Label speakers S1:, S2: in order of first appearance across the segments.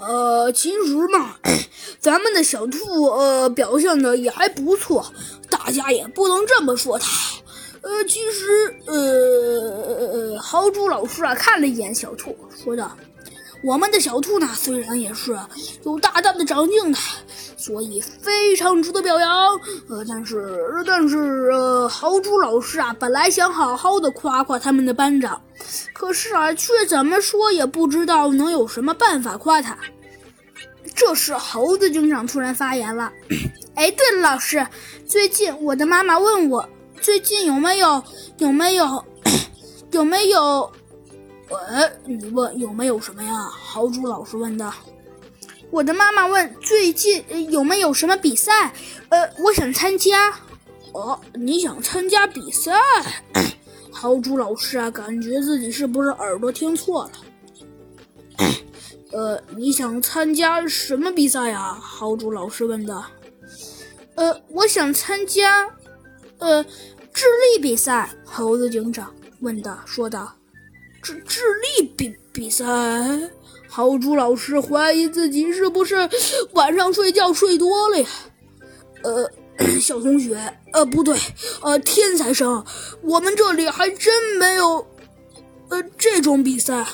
S1: 呃，其实嘛，咱们的小兔呃表现的也还不错，大家也不能这么说它。呃，其实呃，豪猪老师啊看了一眼小兔，说道：“我们的小兔呢，虽然也是有大大的长进的，所以非常值得表扬。呃，但是但是呃，豪猪老师啊，本来想好好的夸夸他们的班长。”可是啊，却怎么说也不知道能有什么办法夸他。这时，猴子警长突然发言了：“哎，对了，老师，最近我的妈妈问我，最近有没有有没有有没有……呃，你问有没有什么呀？”豪猪老师问道。“我的妈妈问最近有没有什么比赛？呃，我想参加。哦，你想参加比赛？”豪猪老师啊，感觉自己是不是耳朵听错了？呃，你想参加什么比赛呀？豪猪老师问的。呃，我想参加，呃，智力比赛。猴子警长问的，说道。智智力比比赛？豪猪老师怀疑自己是不是晚上睡觉睡多了呀？呃。小同学，呃，不对，呃，天才生，我们这里还真没有，呃，这种比赛，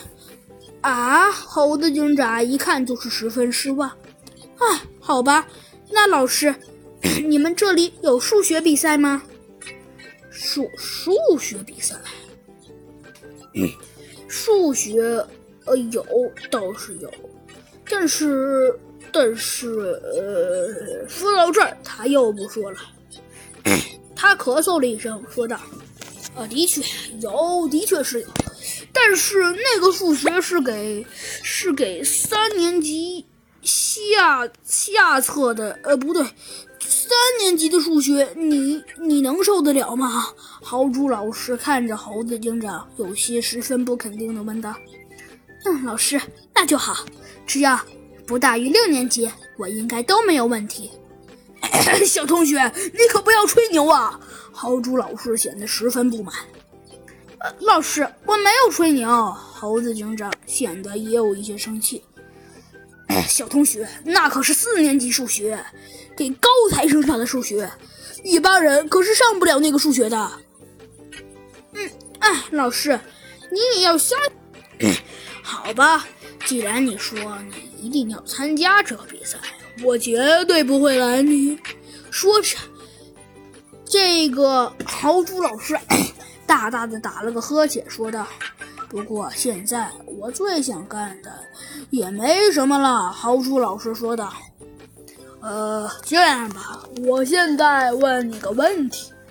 S1: 啊！猴子警长一看就是十分失望。哎，好吧，那老师，你们这里有数学比赛吗？数数学比赛？嗯 数学，呃，有，倒是有，但是。但是，呃，说到这儿，他又不说了。他咳嗽了一声，说道：“呃，的确有，的确是有。但是那个数学是给是给三年级下下册的，呃，不对，三年级的数学，你你能受得了吗？”豪猪老师看着猴子警长，有些十分不肯定的问道：“嗯，老师，那就好，只要……”不大于六年级，我应该都没有问题。小同学，你可不要吹牛啊！豪猪老师显得十分不满。呃，老师，我没有吹牛。猴子警长显得也有一些生气。小同学，那可是四年级数学，给高材生上的数学，一般人可是上不了那个数学的。嗯，哎，老师，你也要相。好吧。既然你说你一定要参加这个比赛，我绝对不会拦你。说着，这个豪猪老师 大大的打了个呵欠，说道：“不过现在我最想干的也没什么了。”豪猪老师说道：“呃，这样吧，我现在问你个问题，